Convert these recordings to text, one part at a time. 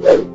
you.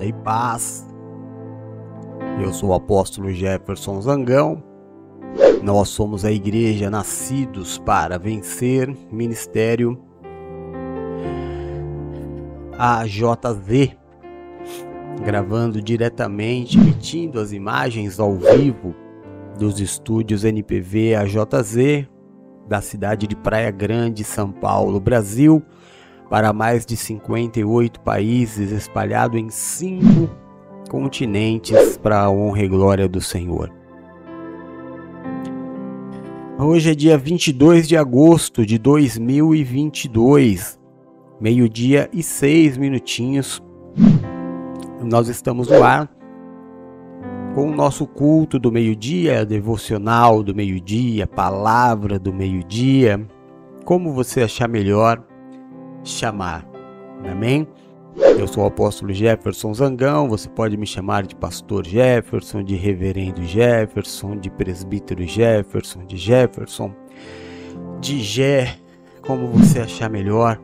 Graça e paz. Eu sou o apóstolo Jefferson Zangão. Nós somos a igreja Nascidos para Vencer, Ministério AJZ, gravando diretamente, emitindo as imagens ao vivo dos estúdios NPV AJZ da cidade de Praia Grande, São Paulo, Brasil para mais de 58 países, espalhado em cinco continentes, para a honra e glória do Senhor. Hoje é dia 22 de agosto de 2022, meio-dia e seis minutinhos. Nós estamos no ar com o nosso culto do meio-dia, devocional do meio-dia, palavra do meio-dia, como você achar melhor chamar. Amém? Eu sou o apóstolo Jefferson Zangão, você pode me chamar de pastor Jefferson, de reverendo Jefferson, de presbítero Jefferson, de Jefferson, de Jé, como você achar melhor.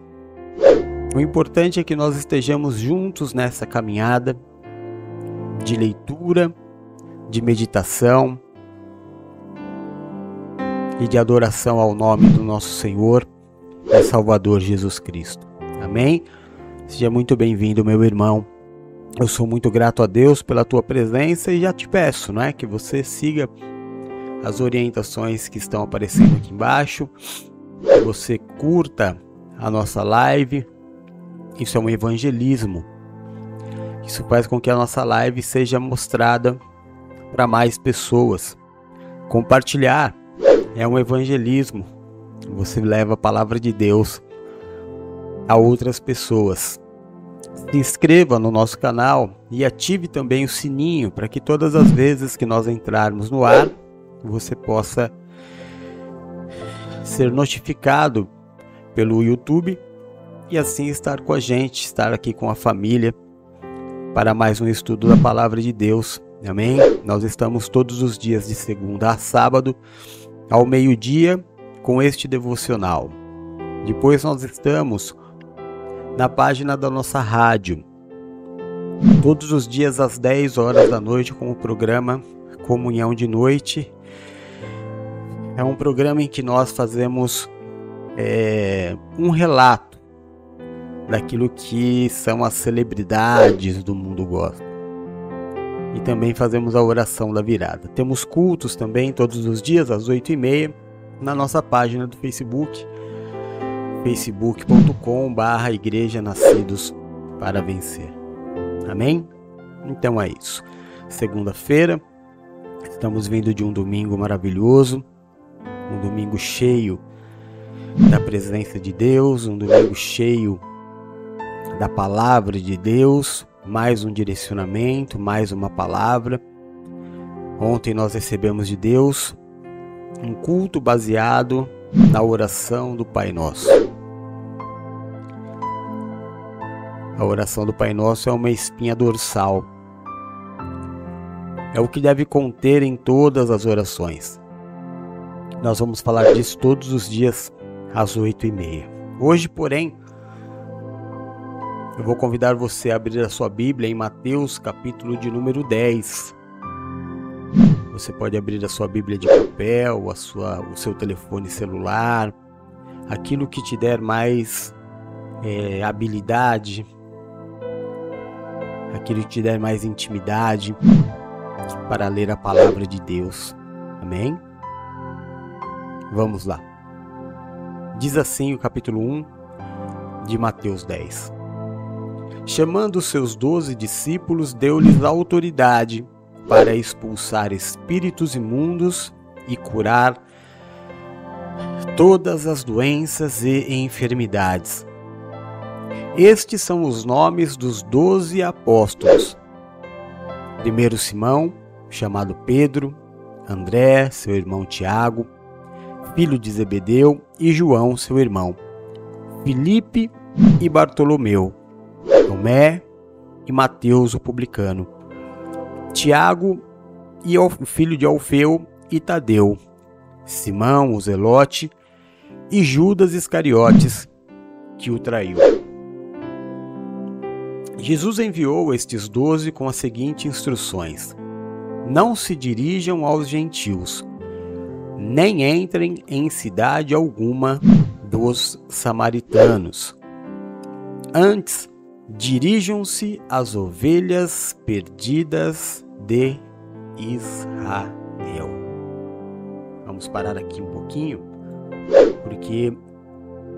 O importante é que nós estejamos juntos nessa caminhada de leitura, de meditação e de adoração ao nome do nosso Senhor e Salvador Jesus Cristo. Amém? Seja muito bem-vindo, meu irmão. Eu sou muito grato a Deus pela tua presença e já te peço, não é, que você siga as orientações que estão aparecendo aqui embaixo, que você curta a nossa live. Isso é um evangelismo. Isso faz com que a nossa live seja mostrada para mais pessoas. Compartilhar é um evangelismo. Você leva a palavra de Deus a outras pessoas. Se inscreva no nosso canal e ative também o sininho para que todas as vezes que nós entrarmos no ar, você possa ser notificado pelo YouTube e assim estar com a gente, estar aqui com a família para mais um estudo da palavra de Deus. Amém? Nós estamos todos os dias de segunda a sábado ao meio-dia com este devocional. Depois nós estamos na página da nossa rádio, todos os dias às 10 horas da noite com o programa Comunhão de Noite. É um programa em que nós fazemos é, um relato daquilo que são as celebridades do mundo gospel. E também fazemos a oração da virada. Temos cultos também todos os dias às 8 e meia na nossa página do Facebook, facebook.com barra Igreja Nascidos para Vencer. Amém? Então é isso. Segunda-feira, estamos vindo de um domingo maravilhoso, um domingo cheio da presença de Deus, um domingo cheio da palavra de Deus, mais um direcionamento, mais uma palavra. Ontem nós recebemos de Deus um culto baseado na oração do Pai Nosso. A oração do Pai Nosso é uma espinha dorsal. É o que deve conter em todas as orações. Nós vamos falar disso todos os dias às oito e meia. Hoje, porém, eu vou convidar você a abrir a sua Bíblia em Mateus, capítulo de número 10. Você pode abrir a sua Bíblia de papel, a sua, o seu telefone celular, aquilo que te der mais é, habilidade, aquilo que te der mais intimidade para ler a palavra de Deus. Amém? Vamos lá. Diz assim o capítulo 1 de Mateus 10. Chamando os seus doze discípulos, deu-lhes autoridade para expulsar espíritos imundos e curar todas as doenças e enfermidades. Estes são os nomes dos doze apóstolos. Primeiro Simão, chamado Pedro, André, seu irmão Tiago, filho de Zebedeu, e João, seu irmão, Filipe e Bartolomeu, Tomé e Mateus, o publicano, Tiago e o filho de Alfeu e Tadeu, Simão, o Zelote e Judas Iscariotes, que o traiu. Jesus enviou estes doze com as seguintes instruções: Não se dirijam aos gentios, nem entrem em cidade alguma dos samaritanos. Antes, dirijam-se às ovelhas perdidas de Israel. Vamos parar aqui um pouquinho, porque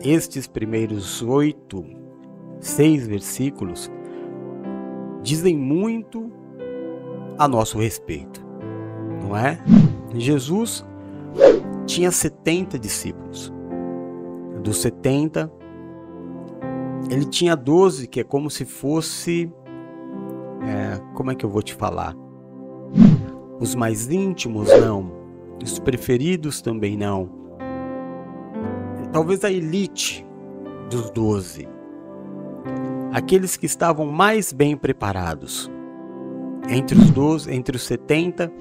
estes primeiros oito, seis versículos dizem muito a nosso respeito, não é? Jesus tinha 70 discípulos. Dos 70, ele tinha 12, que é como se fosse. É, como é que eu vou te falar? Os mais íntimos, não. Os preferidos também não. Talvez a elite dos 12 aqueles que estavam mais bem preparados. Entre os 12, entre os 70,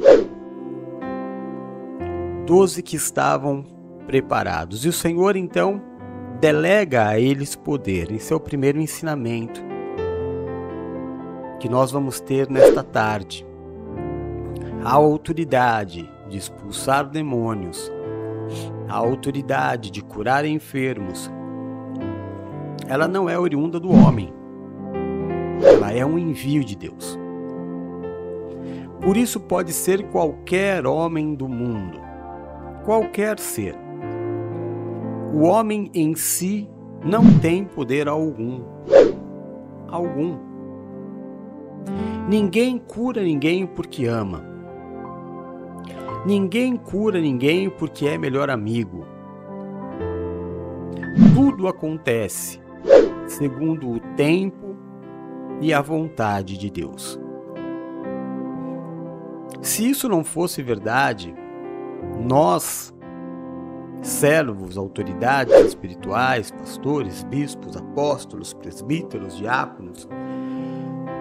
12 que estavam preparados. E o Senhor então delega a eles poder. Esse é o primeiro ensinamento que nós vamos ter nesta tarde. A autoridade de expulsar demônios, a autoridade de curar enfermos, ela não é oriunda do homem. Ela é um envio de Deus. Por isso pode ser qualquer homem do mundo, qualquer ser. O homem em si não tem poder algum. Algum. Ninguém cura ninguém porque ama. Ninguém cura ninguém porque é melhor amigo. Tudo acontece segundo o tempo e a vontade de Deus. Se isso não fosse verdade, nós, servos, autoridades espirituais, pastores, bispos, apóstolos, presbíteros, diáconos,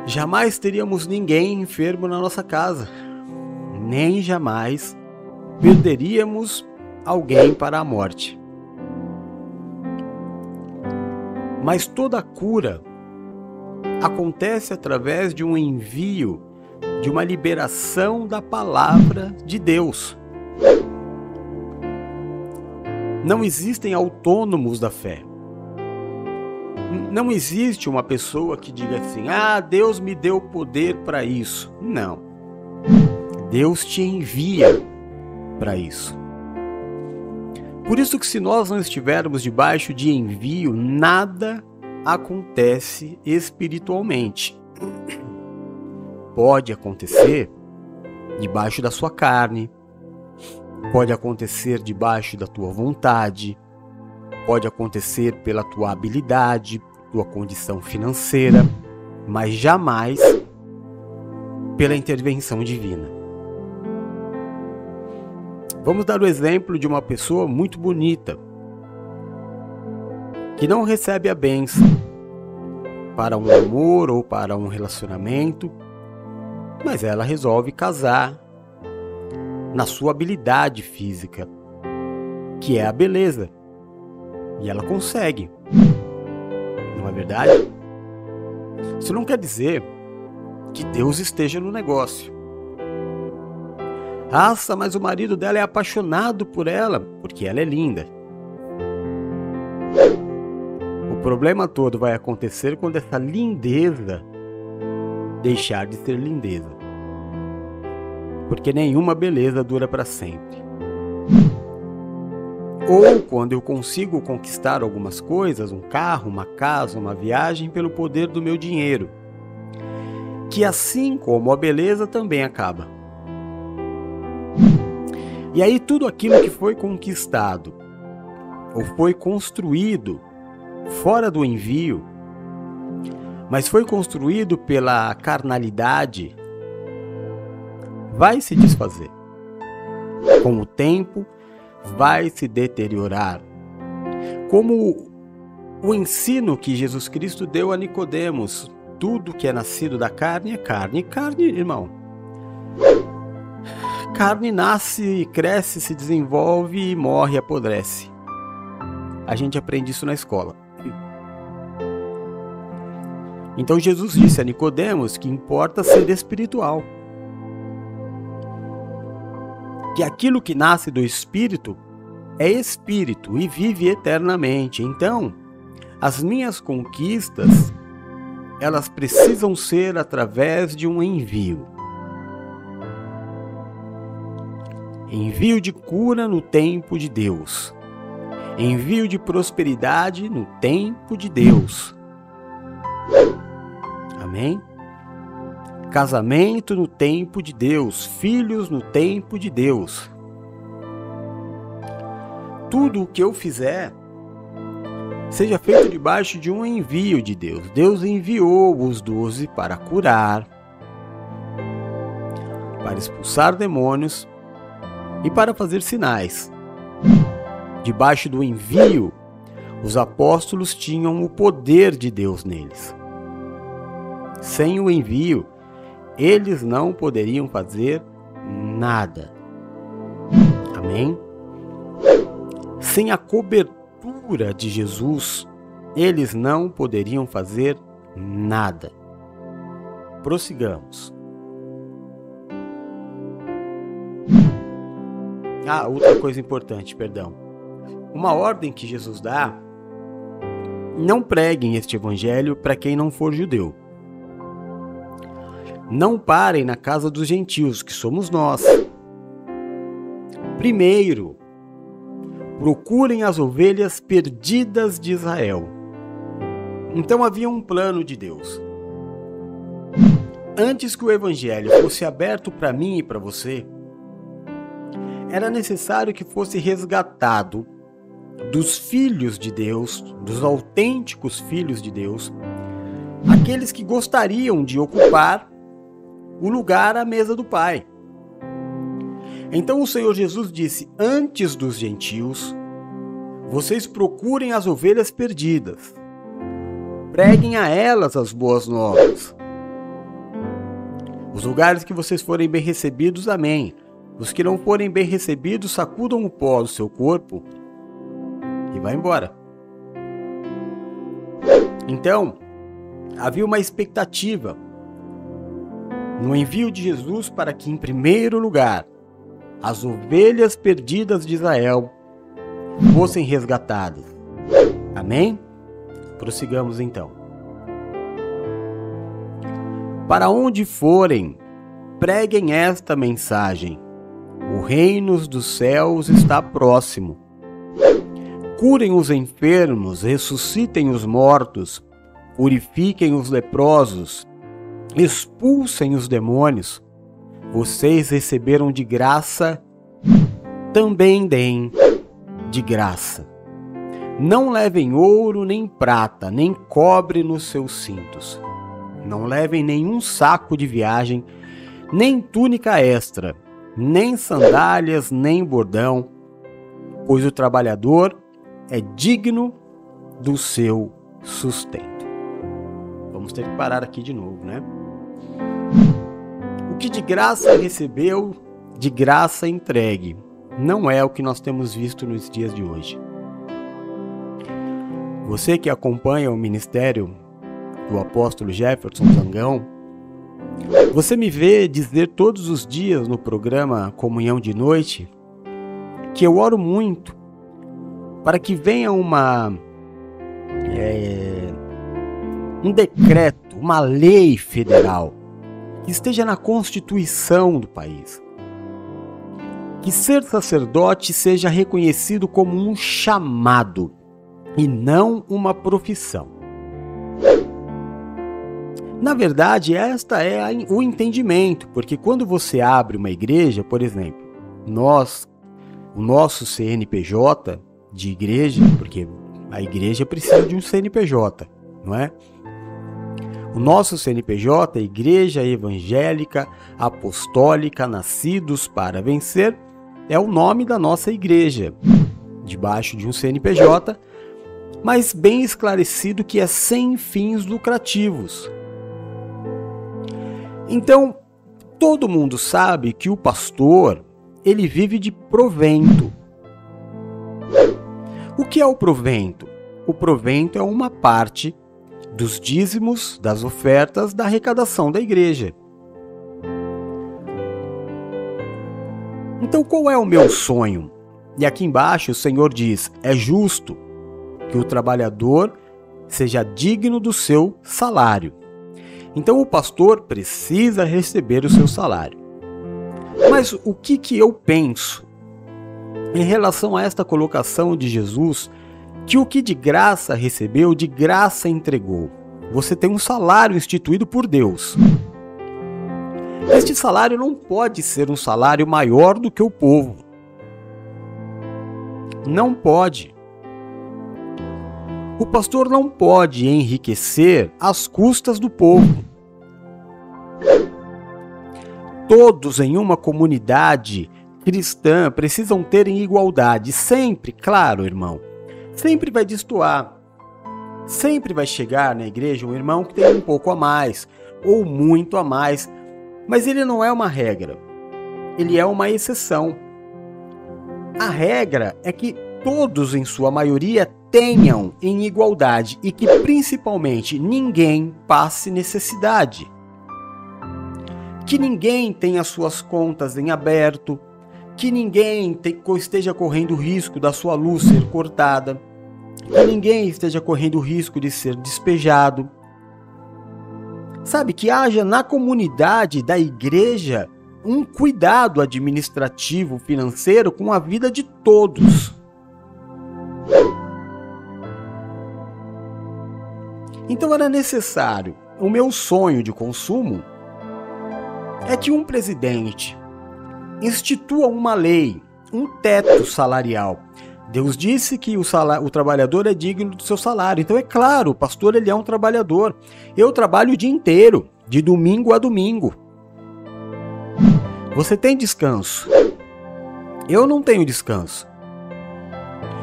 jamais teríamos ninguém enfermo na nossa casa, nem jamais perderíamos alguém para a morte. Mas toda cura acontece através de um envio, de uma liberação da palavra de Deus. Não existem autônomos da fé. Não existe uma pessoa que diga assim: ah, Deus me deu poder para isso. Não. Deus te envia para isso. Por isso que se nós não estivermos debaixo de envio, nada acontece espiritualmente. Pode acontecer debaixo da sua carne, pode acontecer debaixo da tua vontade, pode acontecer pela tua habilidade, tua condição financeira, mas jamais pela intervenção divina. Vamos dar o exemplo de uma pessoa muito bonita que não recebe a benção para um amor ou para um relacionamento, mas ela resolve casar na sua habilidade física, que é a beleza. E ela consegue. Não é verdade? Isso não quer dizer que Deus esteja no negócio. Nossa, mas o marido dela é apaixonado por ela, porque ela é linda. O problema todo vai acontecer quando essa lindeza deixar de ser lindeza. Porque nenhuma beleza dura para sempre. Ou quando eu consigo conquistar algumas coisas, um carro, uma casa, uma viagem, pelo poder do meu dinheiro. Que assim como a beleza também acaba. E aí tudo aquilo que foi conquistado ou foi construído fora do envio, mas foi construído pela carnalidade, vai se desfazer. Com o tempo, vai se deteriorar. Como o ensino que Jesus Cristo deu a Nicodemos, tudo que é nascido da carne é carne. E carne, irmão, carne nasce, cresce, se desenvolve e morre, apodrece. A gente aprende isso na escola. Então Jesus disse a Nicodemos que importa ser espiritual. Que aquilo que nasce do espírito é espírito e vive eternamente. Então, as minhas conquistas, elas precisam ser através de um envio. Envio de cura no tempo de Deus. Envio de prosperidade no tempo de Deus. Amém? Casamento no tempo de Deus, filhos no tempo de Deus. Tudo o que eu fizer seja feito debaixo de um envio de Deus. Deus enviou os doze para curar, para expulsar demônios e para fazer sinais. Debaixo do envio, os apóstolos tinham o poder de Deus neles. Sem o envio, eles não poderiam fazer nada. Amém? Sem a cobertura de Jesus, eles não poderiam fazer nada. Prossigamos. Ah, outra coisa importante, perdão. Uma ordem que Jesus dá: não preguem este evangelho para quem não for judeu. Não parem na casa dos gentios, que somos nós. Primeiro, procurem as ovelhas perdidas de Israel. Então havia um plano de Deus. Antes que o evangelho fosse aberto para mim e para você, era necessário que fosse resgatado dos filhos de Deus, dos autênticos filhos de Deus, aqueles que gostariam de ocupar o lugar à mesa do Pai. Então o Senhor Jesus disse: Antes dos gentios, vocês procurem as ovelhas perdidas, preguem a elas as boas novas. Os lugares que vocês forem bem recebidos, amém. Os que não forem bem recebidos sacudam o pó do seu corpo e vá embora. Então, havia uma expectativa no envio de Jesus para que, em primeiro lugar, as ovelhas perdidas de Israel fossem resgatadas. Amém? Prossigamos então. Para onde forem, preguem esta mensagem o reino dos céus está próximo. Curem os enfermos, ressuscitem os mortos, purifiquem os leprosos, expulsem os demônios. Vocês receberam de graça, também deem de graça. Não levem ouro, nem prata, nem cobre nos seus cintos. Não levem nenhum saco de viagem, nem túnica extra nem sandálias, nem bordão, pois o trabalhador é digno do seu sustento. Vamos ter que parar aqui de novo, né? O que de graça recebeu, de graça entregue, não é o que nós temos visto nos dias de hoje. Você que acompanha o ministério do apóstolo Jefferson Zangão, você me vê dizer todos os dias no programa Comunhão de Noite que eu oro muito para que venha uma é, um decreto, uma lei federal que esteja na Constituição do país. Que ser sacerdote seja reconhecido como um chamado e não uma profissão. Na verdade, esta é o entendimento, porque quando você abre uma igreja, por exemplo, nós, o nosso CNPJ de igreja, porque a igreja precisa de um CNPJ, não é? O nosso CNPJ, Igreja Evangélica Apostólica Nascidos para Vencer, é o nome da nossa igreja, debaixo de um CNPJ, mas bem esclarecido que é sem fins lucrativos. Então, todo mundo sabe que o pastor, ele vive de provento. O que é o provento? O provento é uma parte dos dízimos, das ofertas, da arrecadação da igreja. Então, qual é o meu sonho? E aqui embaixo o Senhor diz: é justo que o trabalhador seja digno do seu salário. Então, o pastor precisa receber o seu salário. Mas o que, que eu penso em relação a esta colocação de Jesus, que o que de graça recebeu, de graça entregou? Você tem um salário instituído por Deus. Este salário não pode ser um salário maior do que o povo. Não pode. O pastor não pode enriquecer às custas do povo. Todos em uma comunidade cristã precisam ter em igualdade, sempre, claro, irmão. Sempre vai destoar. Sempre vai chegar na igreja um irmão que tem um pouco a mais ou muito a mais, mas ele não é uma regra. Ele é uma exceção. A regra é que todos, em sua maioria, tenham em igualdade e que principalmente ninguém passe necessidade. Que ninguém tenha suas contas em aberto, que ninguém esteja correndo risco da sua luz ser cortada, que ninguém esteja correndo risco de ser despejado. Sabe, que haja na comunidade da igreja um cuidado administrativo, financeiro com a vida de todos. Então era necessário. O meu sonho de consumo é que um presidente institua uma lei, um teto salarial. Deus disse que o, salário, o trabalhador é digno do seu salário. Então é claro, o pastor ele é um trabalhador. Eu trabalho o dia inteiro, de domingo a domingo. Você tem descanso. Eu não tenho descanso.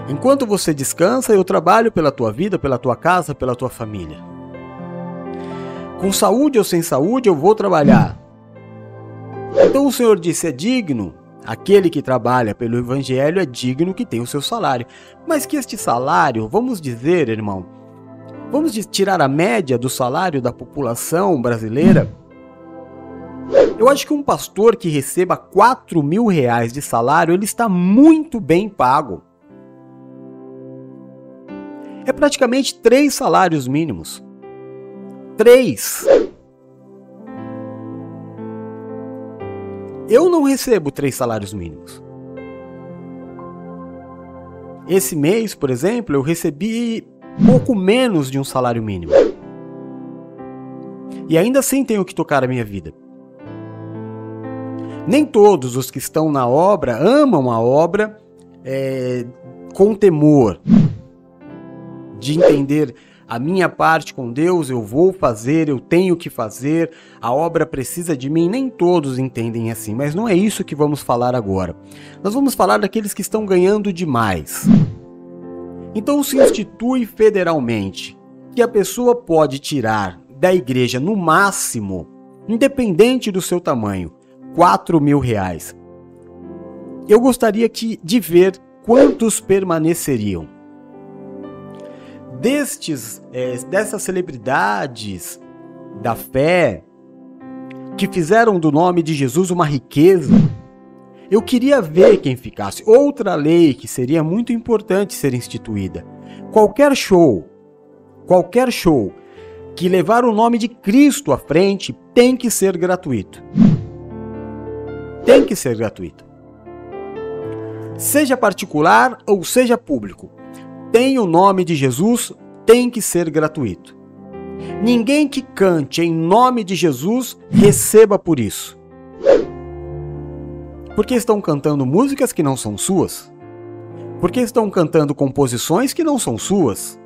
Enquanto você descansa, eu trabalho pela tua vida, pela tua casa, pela tua família. Com saúde ou sem saúde, eu vou trabalhar. Então o Senhor disse: é digno, aquele que trabalha pelo Evangelho é digno que tem o seu salário. Mas que este salário, vamos dizer, irmão, vamos tirar a média do salário da população brasileira. Eu acho que um pastor que receba 4 mil reais de salário, ele está muito bem pago. É praticamente três salários mínimos. Três. Eu não recebo três salários mínimos. Esse mês, por exemplo, eu recebi pouco menos de um salário mínimo. E ainda assim tenho que tocar a minha vida. Nem todos os que estão na obra amam a obra é, com temor de entender a minha parte com Deus, eu vou fazer, eu tenho que fazer, a obra precisa de mim. Nem todos entendem assim, mas não é isso que vamos falar agora. Nós vamos falar daqueles que estão ganhando demais. Então se institui federalmente que a pessoa pode tirar da igreja no máximo, independente do seu tamanho, 4 mil reais. Eu gostaria que, de ver quantos permaneceriam destes, é, dessas celebridades da fé que fizeram do nome de Jesus uma riqueza, eu queria ver quem ficasse. Outra lei que seria muito importante ser instituída: qualquer show, qualquer show que levar o nome de Cristo à frente tem que ser gratuito. Tem que ser gratuito. Seja particular ou seja público tem o nome de Jesus tem que ser gratuito. Ninguém que cante em nome de Jesus receba por isso. Porque estão cantando músicas que não são suas? Porque estão cantando composições que não são suas?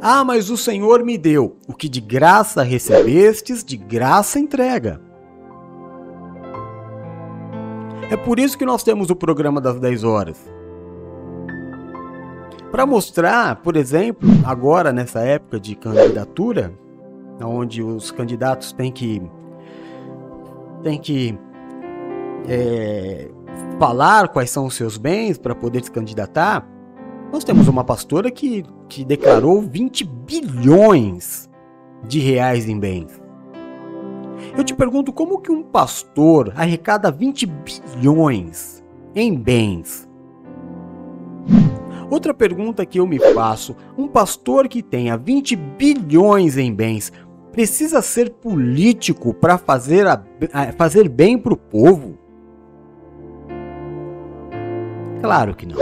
Ah, mas o Senhor me deu. O que de graça recebestes, de graça entrega. É por isso que nós temos o programa das 10 horas para mostrar, por exemplo, agora nessa época de candidatura, onde os candidatos têm que têm que é, falar quais são os seus bens para poder se candidatar, nós temos uma pastora que que declarou 20 bilhões de reais em bens. Eu te pergunto como que um pastor arrecada 20 bilhões em bens? Outra pergunta que eu me faço: um pastor que tenha 20 bilhões em bens precisa ser político para fazer, fazer bem para o povo? Claro que não.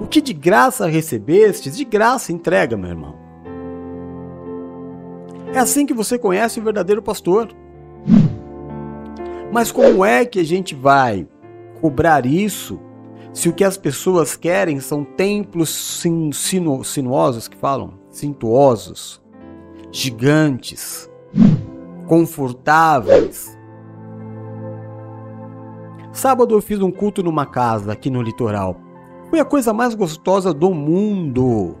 O que de graça recebestes, de graça entrega, meu irmão. É assim que você conhece o verdadeiro pastor. Mas como é que a gente vai cobrar isso se o que as pessoas querem são templos sin sinu sinuosos que falam? Cintuosos, gigantes, confortáveis. Sábado eu fiz um culto numa casa aqui no litoral. Foi a coisa mais gostosa do mundo.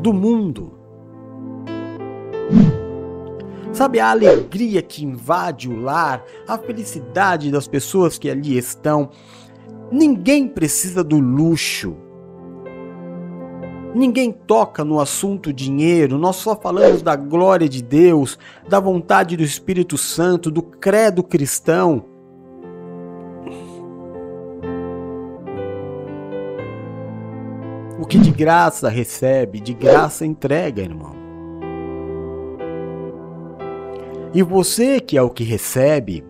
Do mundo. Sabe a alegria que invade o lar, a felicidade das pessoas que ali estão. Ninguém precisa do luxo. Ninguém toca no assunto dinheiro, nós só falamos da glória de Deus, da vontade do Espírito Santo, do credo cristão. O que de graça recebe, de graça entrega, irmão. E você que é o que recebe,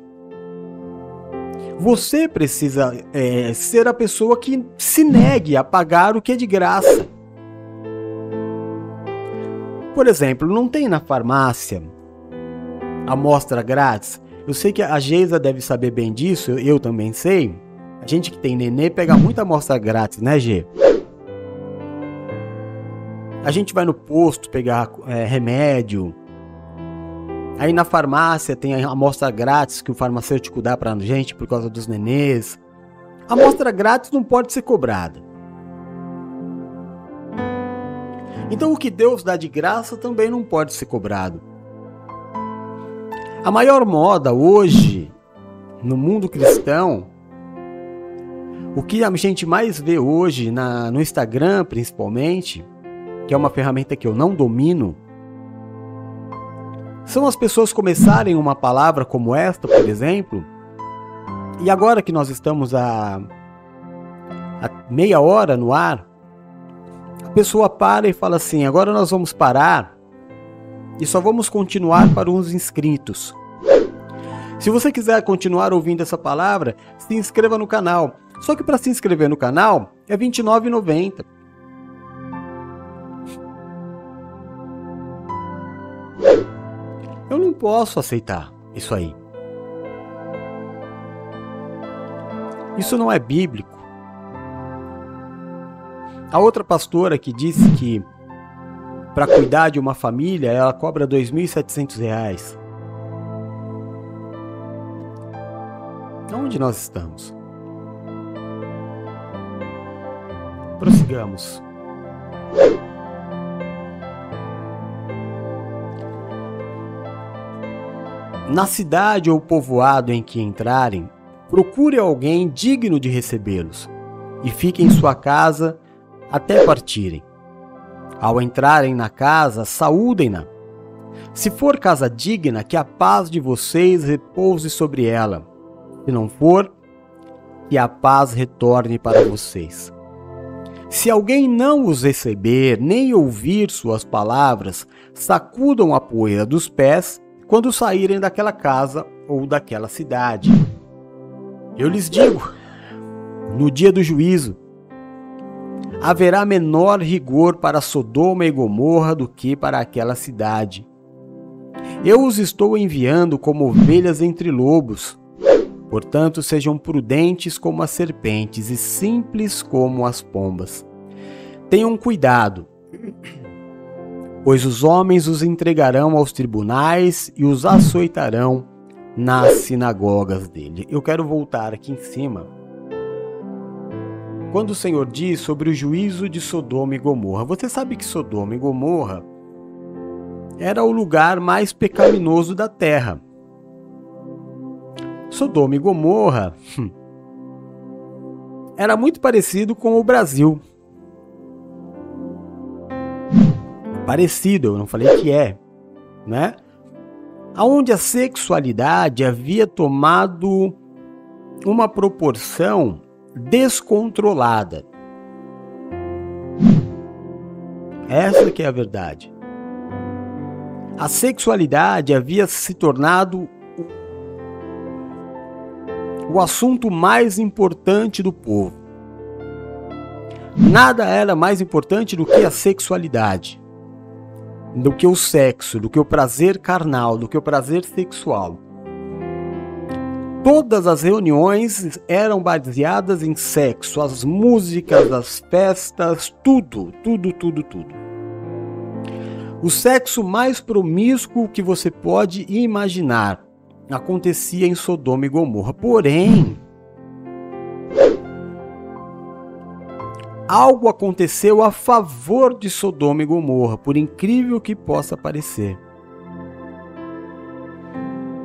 você precisa é, ser a pessoa que se negue a pagar o que é de graça. Por exemplo, não tem na farmácia amostra grátis. Eu sei que a Geisa deve saber bem disso, eu também sei. A gente que tem nenê pega muita amostra grátis, né, G? A gente vai no posto pegar é, remédio, Aí na farmácia tem a amostra grátis que o farmacêutico dá pra gente por causa dos nenês. A amostra grátis não pode ser cobrada. Então o que Deus dá de graça também não pode ser cobrado. A maior moda hoje no mundo cristão, o que a gente mais vê hoje na, no Instagram principalmente, que é uma ferramenta que eu não domino, são as pessoas começarem uma palavra como esta, por exemplo, e agora que nós estamos a, a meia hora no ar, a pessoa para e fala assim: agora nós vamos parar e só vamos continuar para os inscritos. Se você quiser continuar ouvindo essa palavra, se inscreva no canal. Só que para se inscrever no canal é R$ 29,90. Eu não posso aceitar isso aí. Isso não é bíblico. A outra pastora que disse que para cuidar de uma família ela cobra R$ 2.700. Onde nós estamos? Prossigamos. Na cidade ou povoado em que entrarem, procure alguém digno de recebê-los e fiquem em sua casa até partirem. Ao entrarem na casa, saúdem-na. Se for casa digna, que a paz de vocês repouse sobre ela. Se não for, que a paz retorne para vocês. Se alguém não os receber, nem ouvir suas palavras, sacudam a poeira dos pés quando saírem daquela casa ou daquela cidade. Eu lhes digo: no dia do juízo, haverá menor rigor para Sodoma e Gomorra do que para aquela cidade. Eu os estou enviando como ovelhas entre lobos. Portanto, sejam prudentes como as serpentes e simples como as pombas. Tenham cuidado pois os homens os entregarão aos tribunais e os açoitarão nas sinagogas dele. Eu quero voltar aqui em cima. Quando o Senhor diz sobre o juízo de Sodoma e Gomorra, você sabe que Sodoma e Gomorra era o lugar mais pecaminoso da terra. Sodoma e Gomorra hum, era muito parecido com o Brasil. Parecido, eu não falei que é, né? Aonde a sexualidade havia tomado uma proporção descontrolada. Essa que é a verdade. A sexualidade havia se tornado o assunto mais importante do povo. Nada era mais importante do que a sexualidade, do que o sexo, do que o prazer carnal, do que o prazer sexual. Todas as reuniões eram baseadas em sexo, as músicas, as festas, tudo, tudo, tudo, tudo. O sexo mais promíscuo que você pode imaginar acontecia em Sodoma e Gomorra. Porém, algo aconteceu a favor de Sodoma e Gomorra, por incrível que possa parecer.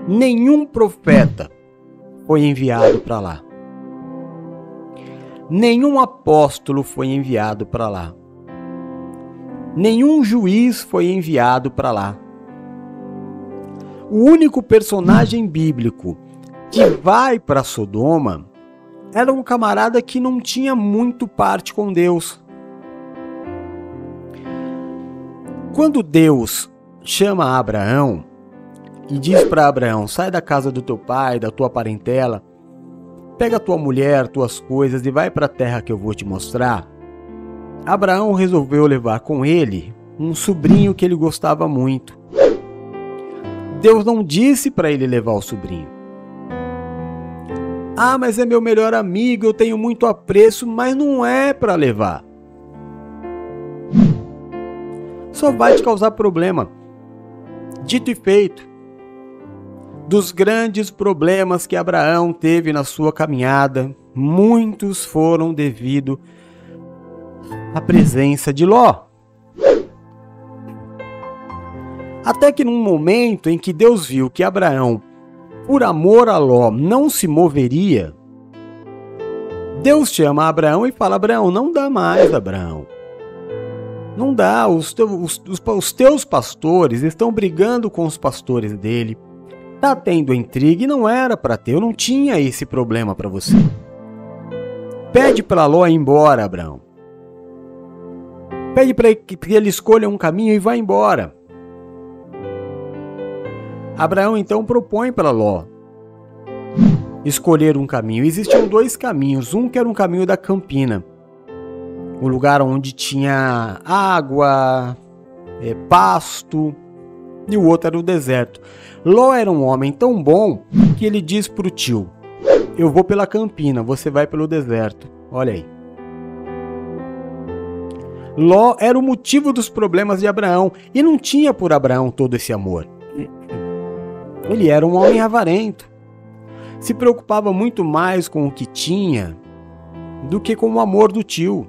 Nenhum profeta foi enviado para lá. Nenhum apóstolo foi enviado para lá. Nenhum juiz foi enviado para lá o único personagem bíblico que vai para Sodoma era um camarada que não tinha muito parte com Deus. Quando Deus chama Abraão e diz para Abraão: sai da casa do teu pai, da tua parentela, pega tua mulher, tuas coisas e vai para a terra que eu vou te mostrar. Abraão resolveu levar com ele um sobrinho que ele gostava muito. Deus não disse para ele levar o sobrinho. Ah, mas é meu melhor amigo, eu tenho muito apreço, mas não é para levar. Só vai te causar problema. Dito e feito. Dos grandes problemas que Abraão teve na sua caminhada, muitos foram devido à presença de Ló. Até que num momento em que Deus viu que Abraão, por amor a Ló, não se moveria, Deus chama Abraão e fala: Abraão, não dá mais, Abraão. Não dá, os, teus, os, os, teus pastores estão brigando com os pastores dele. Tá tendo intriga e não era para ter, eu não tinha esse problema para você. Pede para Ló ir embora, Abraão. Pede para que ele escolha um caminho e vá embora. Abraão então propõe para Ló escolher um caminho. Existiam dois caminhos. Um que era um caminho da campina, um lugar onde tinha água, é, pasto, e o outro era o deserto. Ló era um homem tão bom que ele diz para o tio: Eu vou pela campina, você vai pelo deserto. Olha aí. Ló era o motivo dos problemas de Abraão e não tinha por Abraão todo esse amor. Ele era um homem avarento. Se preocupava muito mais com o que tinha do que com o amor do tio.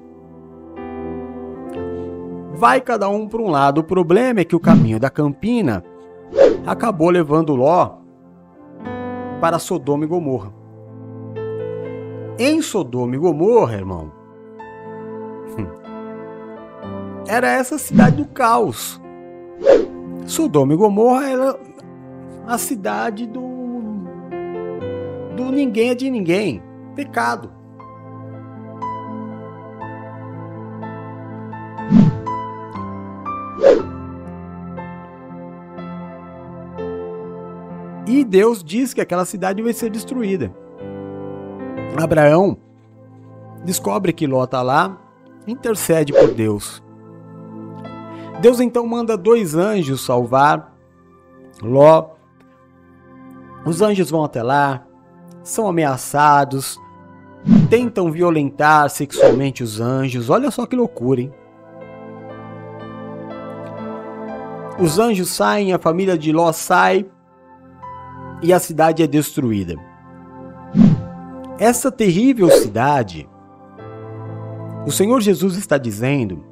Vai cada um para um lado. O problema é que o caminho da Campina acabou levando Ló para Sodoma e Gomorra. Em Sodoma e Gomorra, irmão, era essa cidade do caos. Sodoma e Gomorra era a cidade do do ninguém é de ninguém. Pecado. E Deus diz que aquela cidade vai ser destruída. Abraão descobre que Ló está lá, intercede por Deus. Deus então manda dois anjos salvar Ló os anjos vão até lá, são ameaçados, tentam violentar sexualmente os anjos. Olha só que loucura, hein? Os anjos saem, a família de Ló sai e a cidade é destruída. Essa terrível cidade, o Senhor Jesus está dizendo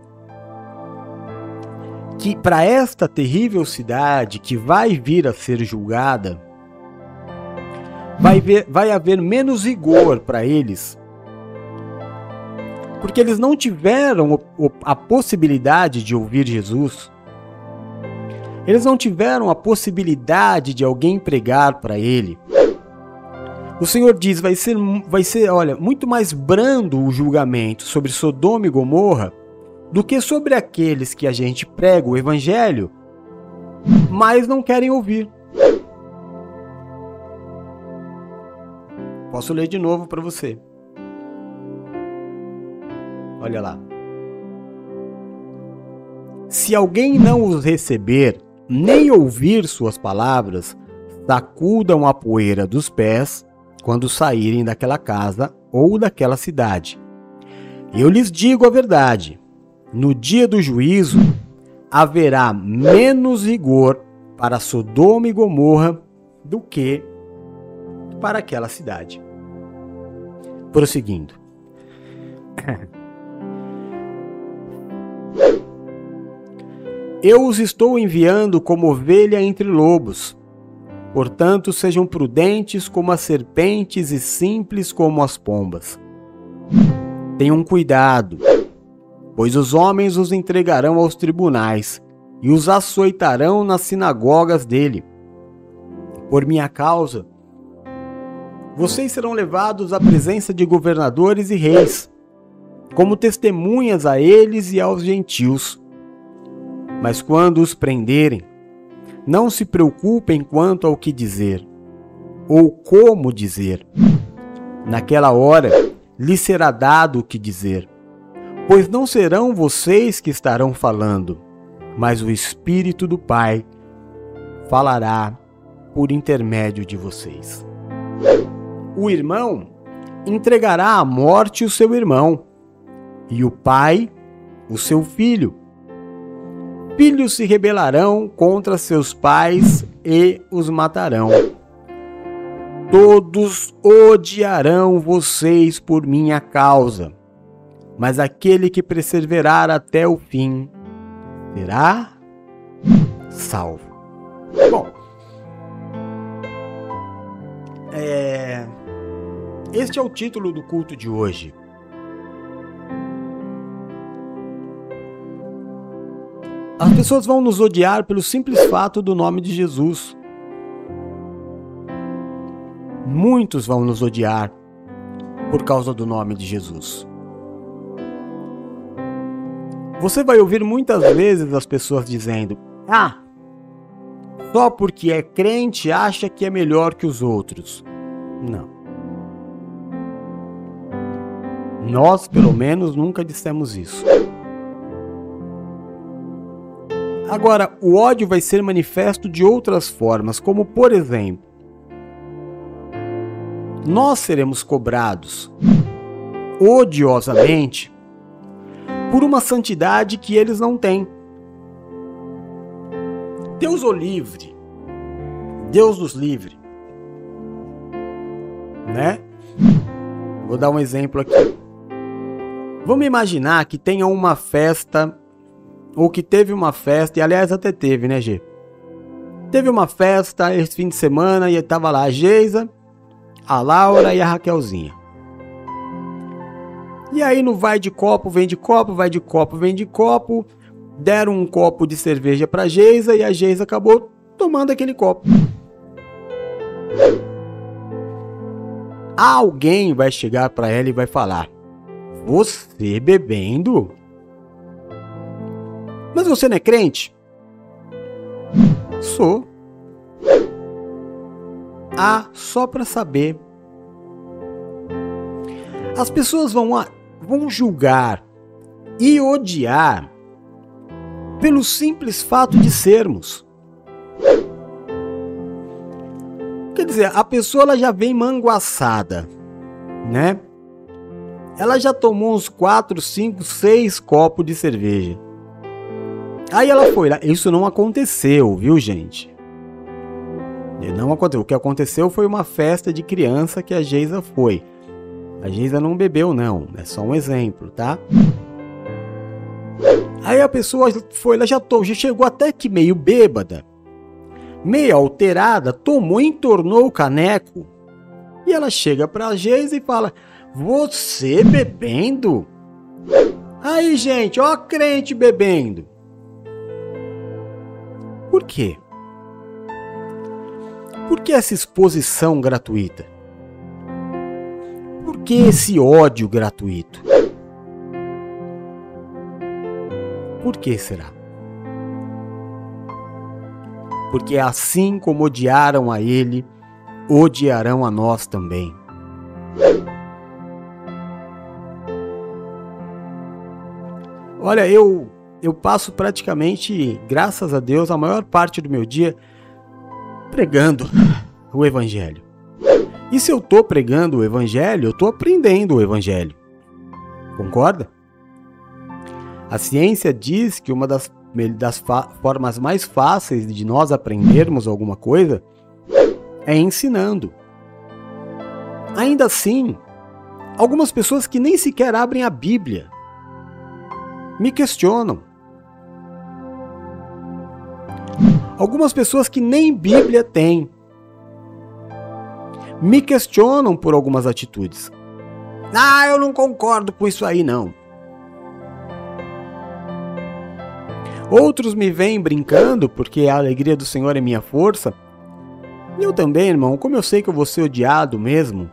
que para esta terrível cidade que vai vir a ser julgada, vai, ver, vai haver menos rigor para eles Porque eles não tiveram a possibilidade de ouvir Jesus. Eles não tiveram a possibilidade de alguém pregar para ele. O Senhor diz: vai ser, vai ser, olha, muito mais brando o julgamento sobre Sodoma e Gomorra do que sobre aqueles que a gente prega o evangelho, mas não querem ouvir. Posso ler de novo para você. Olha lá. Se alguém não os receber, nem ouvir suas palavras, sacudam a poeira dos pés quando saírem daquela casa ou daquela cidade. Eu lhes digo a verdade: no dia do juízo haverá menos rigor para Sodoma e Gomorra do que para aquela cidade. Prosseguindo. Eu os estou enviando como ovelha entre lobos. Portanto, sejam prudentes como as serpentes e simples como as pombas. Tenham cuidado, pois os homens os entregarão aos tribunais e os açoitarão nas sinagogas dele. Por minha causa, vocês serão levados à presença de governadores e reis, como testemunhas a eles e aos gentios mas quando os prenderem, não se preocupem quanto ao que dizer ou como dizer. Naquela hora lhes será dado o que dizer, pois não serão vocês que estarão falando, mas o Espírito do Pai falará por intermédio de vocês. O irmão entregará à morte o seu irmão, e o pai o seu filho filhos se rebelarão contra seus pais e os matarão. Todos odiarão vocês por minha causa, mas aquele que perseverar até o fim será salvo. Bom, é... este é o título do culto de hoje. As pessoas vão nos odiar pelo simples fato do nome de Jesus. Muitos vão nos odiar por causa do nome de Jesus. Você vai ouvir muitas vezes as pessoas dizendo: Ah, só porque é crente acha que é melhor que os outros. Não. Nós, pelo menos, nunca dissemos isso. Agora, o ódio vai ser manifesto de outras formas, como por exemplo, nós seremos cobrados odiosamente por uma santidade que eles não têm. Deus o livre. Deus nos livre. Né? Vou dar um exemplo aqui. Vamos imaginar que tenha uma festa ou que teve uma festa, e aliás até teve, né, G? Teve uma festa esse fim de semana e tava lá a Geisa, a Laura e a Raquelzinha. E aí no vai de copo, vem de copo, vai de copo, vem de copo, deram um copo de cerveja pra Geisa e a Geisa acabou tomando aquele copo. Alguém vai chegar para ela e vai falar: "Você bebendo mas você não é crente? Sou. Ah, só para saber. As pessoas vão, vão julgar e odiar pelo simples fato de sermos. Quer dizer, a pessoa ela já vem manguaçada, né? Ela já tomou uns 4, 5, 6 copos de cerveja. Aí ela foi lá. Isso não aconteceu, viu, gente? Não aconteceu. O que aconteceu foi uma festa de criança que a Geisa foi. A Geisa não bebeu, não. É só um exemplo, tá? Aí a pessoa foi lá, já, já chegou até que meio bêbada, meio alterada, tomou entornou o caneco. E ela chega pra Geisa e fala: Você bebendo? Aí, gente, ó, crente bebendo. Por quê? Por que essa exposição gratuita? Por que esse ódio gratuito? Por que será? Porque assim como odiaram a ele, odiarão a nós também. Olha, eu eu passo praticamente, graças a Deus, a maior parte do meu dia pregando o evangelho. E se eu tô pregando o evangelho, eu tô aprendendo o evangelho. Concorda? A ciência diz que uma das, das formas mais fáceis de nós aprendermos alguma coisa é ensinando. Ainda assim, algumas pessoas que nem sequer abrem a Bíblia me questionam. Algumas pessoas que nem Bíblia têm me questionam por algumas atitudes. Ah, eu não concordo com isso aí não. Outros me vêm brincando porque a alegria do Senhor é minha força. E eu também, irmão, como eu sei que eu vou ser odiado mesmo,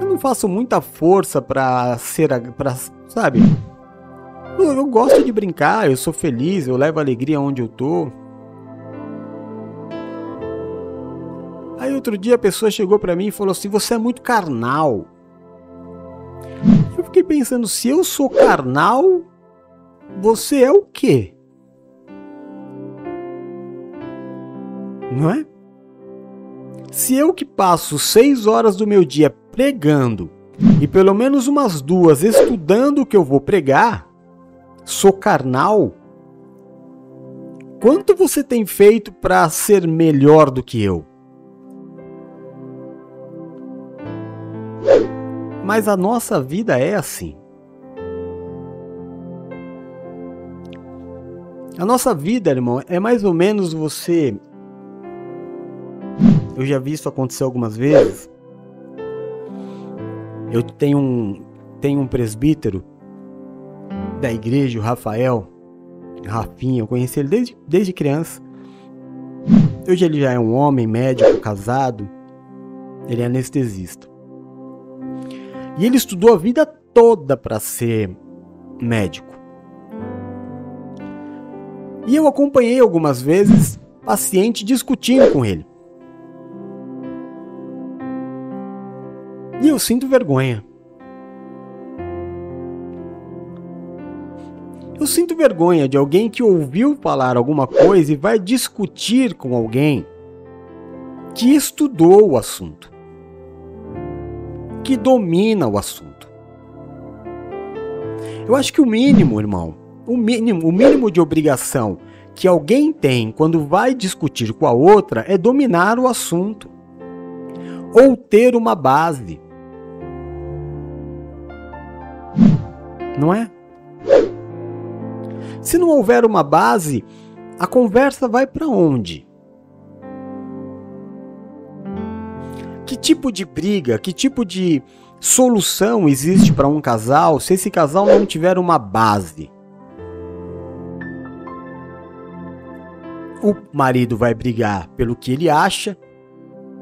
eu não faço muita força para ser, para, sabe? Eu, eu gosto de brincar, eu sou feliz, eu levo alegria onde eu tô. Aí outro dia a pessoa chegou para mim e falou assim: "Você é muito carnal". Eu fiquei pensando, se eu sou carnal, você é o quê? Não é? Se eu que passo seis horas do meu dia pregando e pelo menos umas duas estudando o que eu vou pregar, sou carnal? Quanto você tem feito para ser melhor do que eu? Mas a nossa vida é assim. A nossa vida, irmão, é mais ou menos você. Eu já vi isso acontecer algumas vezes. Eu tenho um, tenho um presbítero da igreja, o Rafael, Rafinha, eu conheci ele desde, desde criança. Hoje ele já é um homem médico, casado. Ele é anestesista. E ele estudou a vida toda para ser médico. E eu acompanhei algumas vezes paciente discutindo com ele. E eu sinto vergonha. Eu sinto vergonha de alguém que ouviu falar alguma coisa e vai discutir com alguém que estudou o assunto, que domina o assunto. Eu acho que o mínimo, irmão, o mínimo, o mínimo de obrigação que alguém tem quando vai discutir com a outra é dominar o assunto ou ter uma base. Não é? Se não houver uma base, a conversa vai para onde? Que tipo de briga, que tipo de solução existe para um casal se esse casal não tiver uma base? O marido vai brigar pelo que ele acha,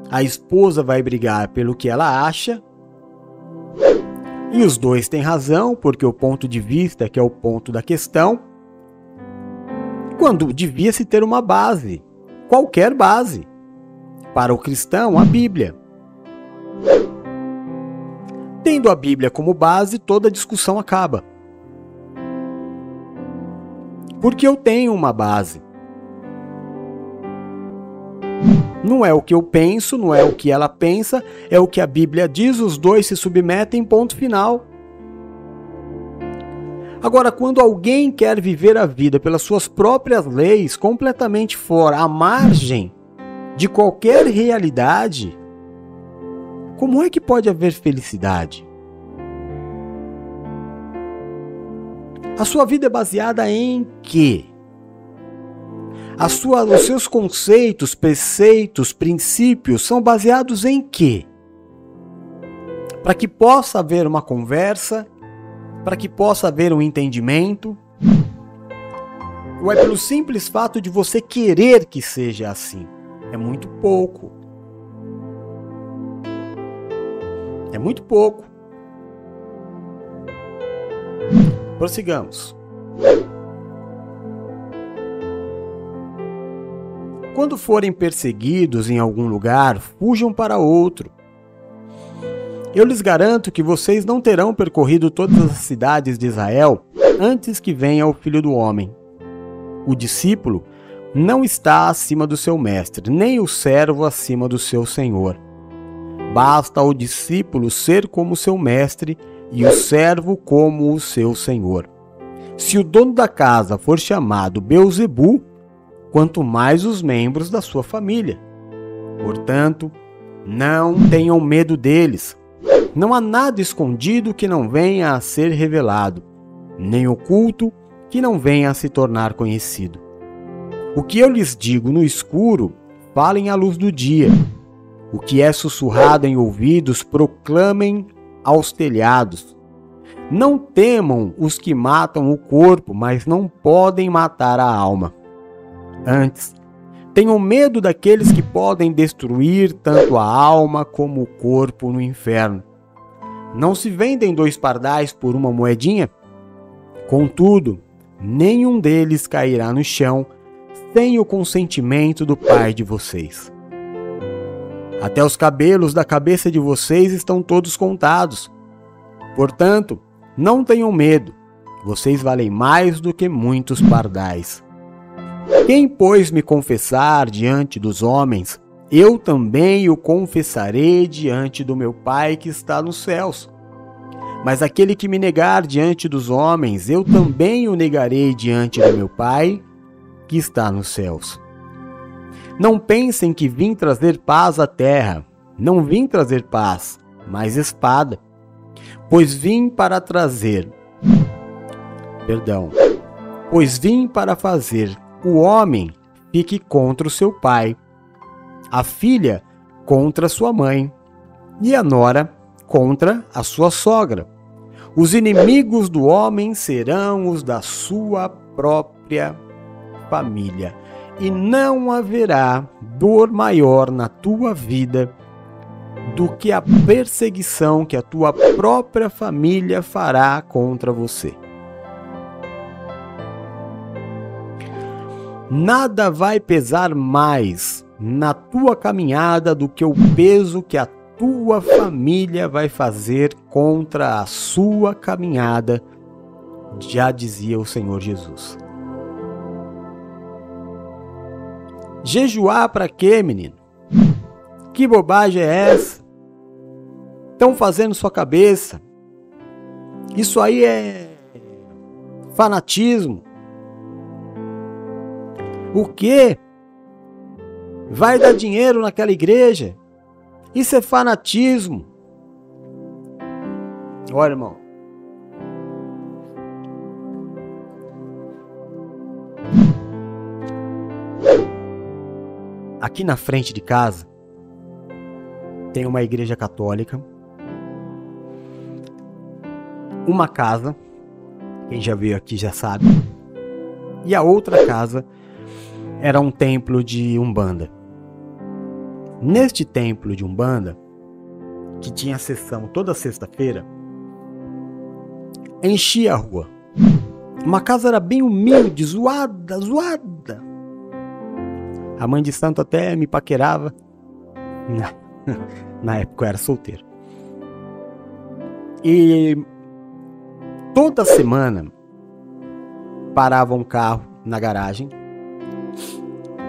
a esposa vai brigar pelo que ela acha, e os dois têm razão, porque o ponto de vista que é o ponto da questão quando devia se ter uma base, qualquer base. Para o cristão, a Bíblia. Tendo a Bíblia como base, toda discussão acaba. Porque eu tenho uma base. Não é o que eu penso, não é o que ela pensa, é o que a Bíblia diz, os dois se submetem, ponto final. Agora, quando alguém quer viver a vida pelas suas próprias leis, completamente fora, à margem de qualquer realidade, como é que pode haver felicidade? A sua vida é baseada em quê? A sua, os seus conceitos, preceitos, princípios são baseados em quê? Para que possa haver uma conversa para que possa haver um entendimento? Ou é pelo simples fato de você querer que seja assim? É muito pouco. É muito pouco. Prossigamos. Quando forem perseguidos em algum lugar, fujam para outro. Eu lhes garanto que vocês não terão percorrido todas as cidades de Israel antes que venha o Filho do Homem. O discípulo não está acima do seu mestre, nem o servo acima do seu senhor. Basta ao discípulo ser como seu mestre e o servo como o seu senhor. Se o dono da casa for chamado Beuzebu, quanto mais os membros da sua família. Portanto, não tenham medo deles. Não há nada escondido que não venha a ser revelado, nem oculto que não venha a se tornar conhecido. O que eu lhes digo no escuro, falem à luz do dia. O que é sussurrado em ouvidos, proclamem aos telhados. Não temam os que matam o corpo, mas não podem matar a alma. Antes, tenham medo daqueles que podem destruir tanto a alma como o corpo no inferno. Não se vendem dois pardais por uma moedinha? Contudo, nenhum deles cairá no chão sem o consentimento do Pai de vocês. Até os cabelos da cabeça de vocês estão todos contados. Portanto, não tenham medo, vocês valem mais do que muitos pardais. Quem, pois, me confessar diante dos homens, eu também o confessarei diante do meu Pai que está nos céus. Mas aquele que me negar diante dos homens, eu também o negarei diante do meu Pai que está nos céus. Não pensem que vim trazer paz à terra. Não vim trazer paz, mas espada. Pois vim para trazer. Perdão. Pois vim para fazer o homem fique contra o seu pai, a filha contra sua mãe e a nora contra a sua sogra. Os inimigos do homem serão os da sua própria família, e não haverá dor maior na tua vida do que a perseguição que a tua própria família fará contra você. Nada vai pesar mais na tua caminhada do que o peso que a tua família vai fazer contra a sua caminhada, já dizia o Senhor Jesus. Jejuar para quê, menino? Que bobagem é essa? Estão fazendo sua cabeça. Isso aí é fanatismo. O quê? Vai dar dinheiro naquela igreja? Isso é fanatismo. Olha, irmão. Aqui na frente de casa tem uma igreja católica, uma casa, quem já veio aqui já sabe, e a outra casa era um templo de Umbanda. Neste templo de Umbanda, que tinha sessão toda sexta-feira, enchia a rua. Uma casa era bem humilde, zoada, zoada. A mãe de santo até me paquerava. Na época eu era solteiro. E toda semana parava um carro na garagem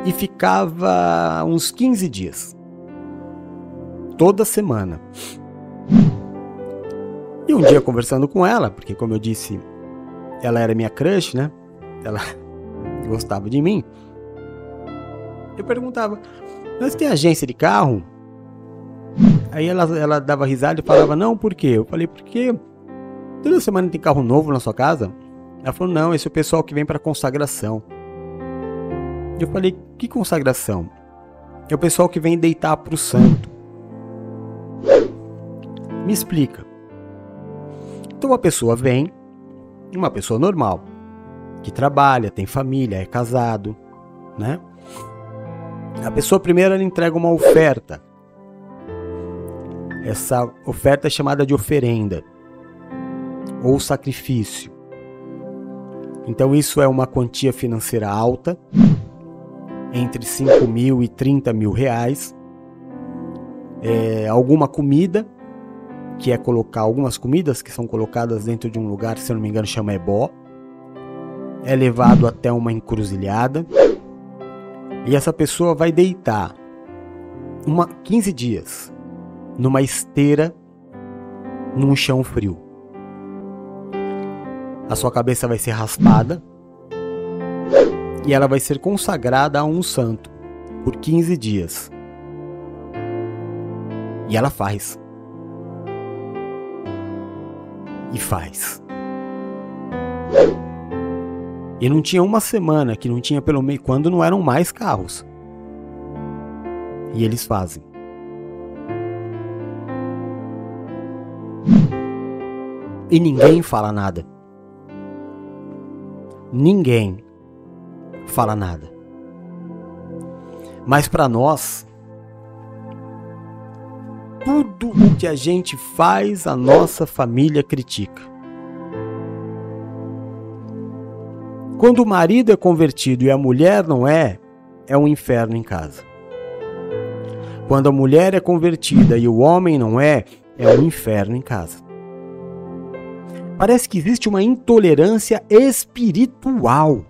e ficava uns 15 dias. Toda semana. E um dia conversando com ela, porque como eu disse, ela era minha crush, né? Ela gostava de mim. Eu perguntava, mas tem agência de carro? Aí ela, ela dava risada e falava, não, por quê? Eu falei, porque toda semana tem carro novo na sua casa? Ela falou, não, esse é o pessoal que vem para consagração. Eu falei, que consagração? É o pessoal que vem deitar para o santo. Me explica. Então a pessoa vem, Uma pessoa normal, que trabalha, tem família, é casado, né? A pessoa primeiro ela entrega uma oferta. Essa oferta é chamada de oferenda ou sacrifício. Então isso é uma quantia financeira alta, entre 5 mil e 30 mil reais. É, alguma comida, que é colocar algumas comidas que são colocadas dentro de um lugar, se eu não me engano, chama ebó. É levado até uma encruzilhada e essa pessoa vai deitar uma 15 dias numa esteira num chão frio. A sua cabeça vai ser raspada e ela vai ser consagrada a um santo por 15 dias. E ela faz. E faz. E não tinha uma semana que não tinha pelo meio quando não eram mais carros. E eles fazem. E ninguém fala nada. Ninguém fala nada. Mas para nós, tudo o que a gente faz, a nossa família critica. Quando o marido é convertido e a mulher não é, é um inferno em casa. Quando a mulher é convertida e o homem não é, é um inferno em casa. Parece que existe uma intolerância espiritual.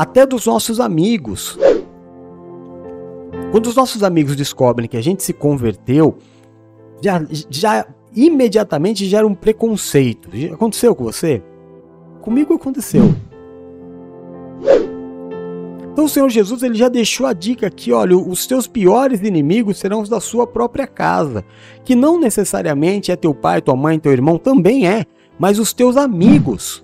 Até dos nossos amigos. Quando os nossos amigos descobrem que a gente se converteu, já, já imediatamente gera um preconceito. Aconteceu com você? Comigo aconteceu. Então o Senhor Jesus ele já deixou a dica aqui, olha, os teus piores inimigos serão os da sua própria casa, que não necessariamente é teu pai, tua mãe, teu irmão, também é, mas os teus amigos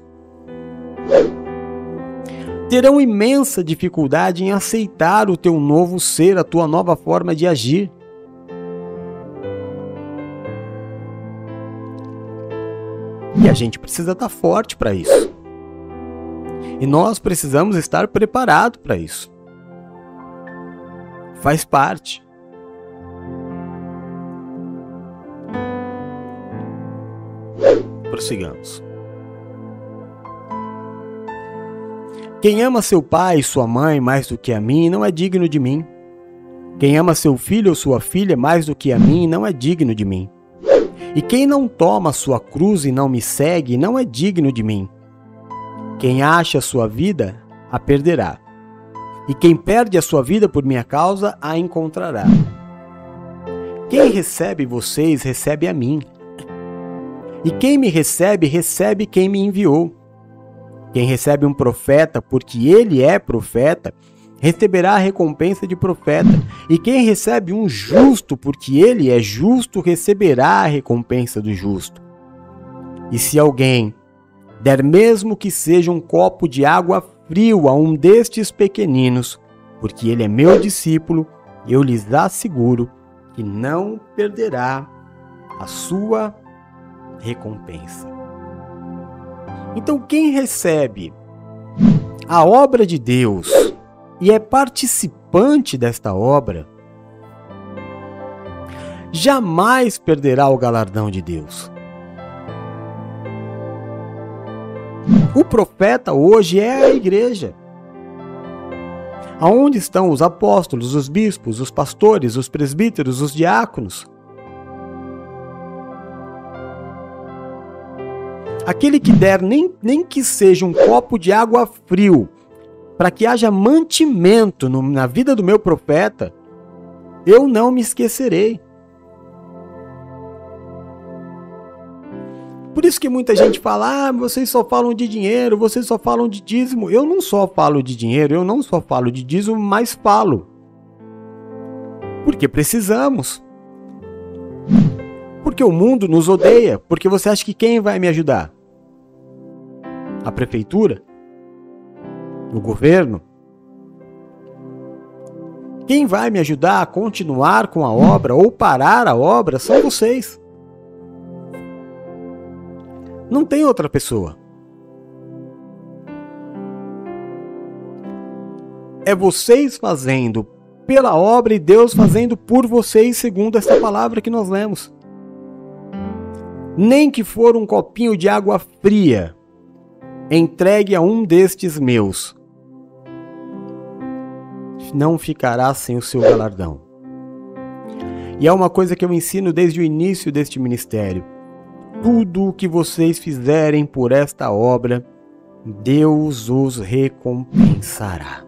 terão imensa dificuldade em aceitar o teu novo ser, a tua nova forma de agir. E a gente precisa estar forte para isso. E nós precisamos estar preparados para isso. Faz parte. Prossigamos. Quem ama seu pai e sua mãe mais do que a mim não é digno de mim. Quem ama seu filho ou sua filha mais do que a mim não é digno de mim. E quem não toma sua cruz e não me segue não é digno de mim. Quem acha sua vida, a perderá. E quem perde a sua vida por minha causa, a encontrará. Quem recebe vocês, recebe a mim. E quem me recebe, recebe quem me enviou. Quem recebe um profeta porque ele é profeta, receberá a recompensa de profeta, e quem recebe um justo, porque ele é justo, receberá a recompensa do justo. E se alguém der mesmo que seja um copo de água frio a um destes pequeninos, porque ele é meu discípulo, eu lhes asseguro que não perderá a sua recompensa. Então, quem recebe a obra de Deus e é participante desta obra, jamais perderá o galardão de Deus. O profeta hoje é a igreja. Aonde estão os apóstolos, os bispos, os pastores, os presbíteros, os diáconos? Aquele que der nem, nem que seja um copo de água frio para que haja mantimento no, na vida do meu profeta, eu não me esquecerei. Por isso que muita gente fala: ah, vocês só falam de dinheiro, vocês só falam de dízimo. Eu não só falo de dinheiro, eu não só falo de dízimo, mas falo. Porque precisamos. Porque o mundo nos odeia. Porque você acha que quem vai me ajudar? A prefeitura? no governo? Quem vai me ajudar a continuar com a obra ou parar a obra são vocês. Não tem outra pessoa. É vocês fazendo pela obra e Deus fazendo por vocês, segundo essa palavra que nós lemos. Nem que for um copinho de água fria, entregue a um destes meus, não ficará sem o seu galardão. E é uma coisa que eu ensino desde o início deste ministério. Tudo o que vocês fizerem por esta obra, Deus os recompensará.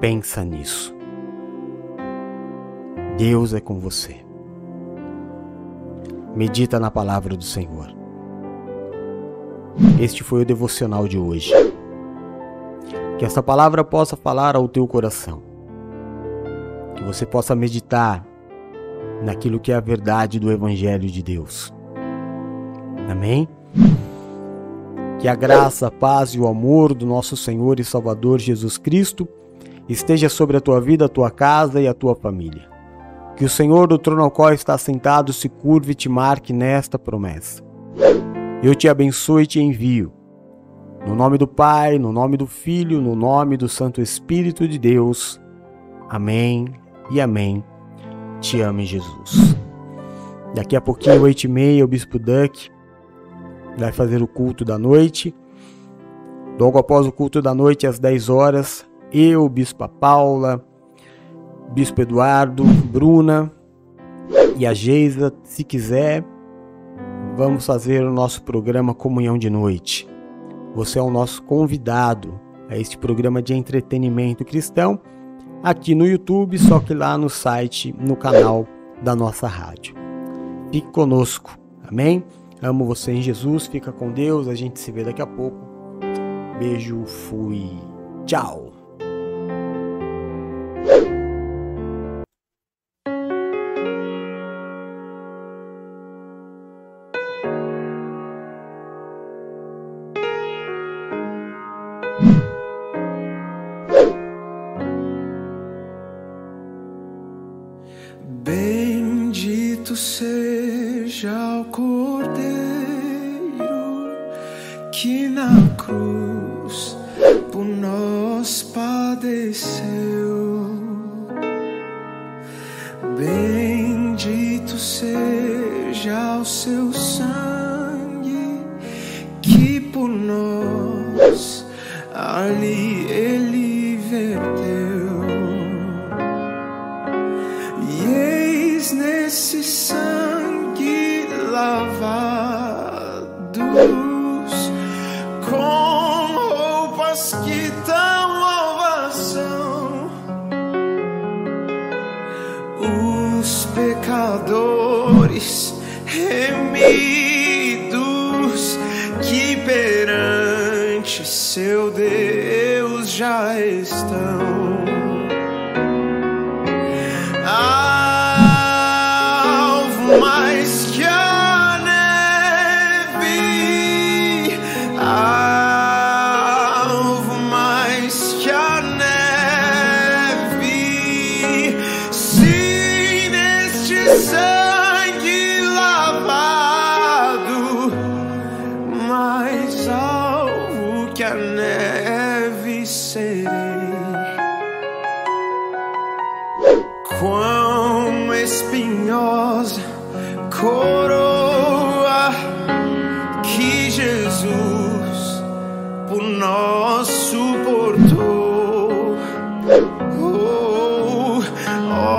Pensa nisso. Deus é com você. Medita na palavra do Senhor. Este foi o devocional de hoje. Que essa palavra possa falar ao teu coração. Que você possa meditar naquilo que é a verdade do Evangelho de Deus. Amém? Que a graça, a paz e o amor do nosso Senhor e Salvador Jesus Cristo esteja sobre a tua vida, a tua casa e a tua família. Que o Senhor do trono ao qual está sentado se curve e te marque nesta promessa. Eu te abençoo e te envio. No nome do Pai, no nome do Filho, no nome do Santo Espírito de Deus. Amém e amém. Te ame, Jesus. Daqui a pouquinho, oito e meia, o Bispo Duck vai fazer o culto da noite. Logo após o culto da noite, às 10 horas, eu, Bispa Paula, Bispo Eduardo, Bruna e a Geisa, se quiser, vamos fazer o nosso programa Comunhão de Noite. Você é o nosso convidado a este programa de entretenimento cristão aqui no YouTube, só que lá no site, no canal da nossa rádio. Fique conosco, amém? Amo você em Jesus, fica com Deus, a gente se vê daqui a pouco. Beijo, fui, tchau!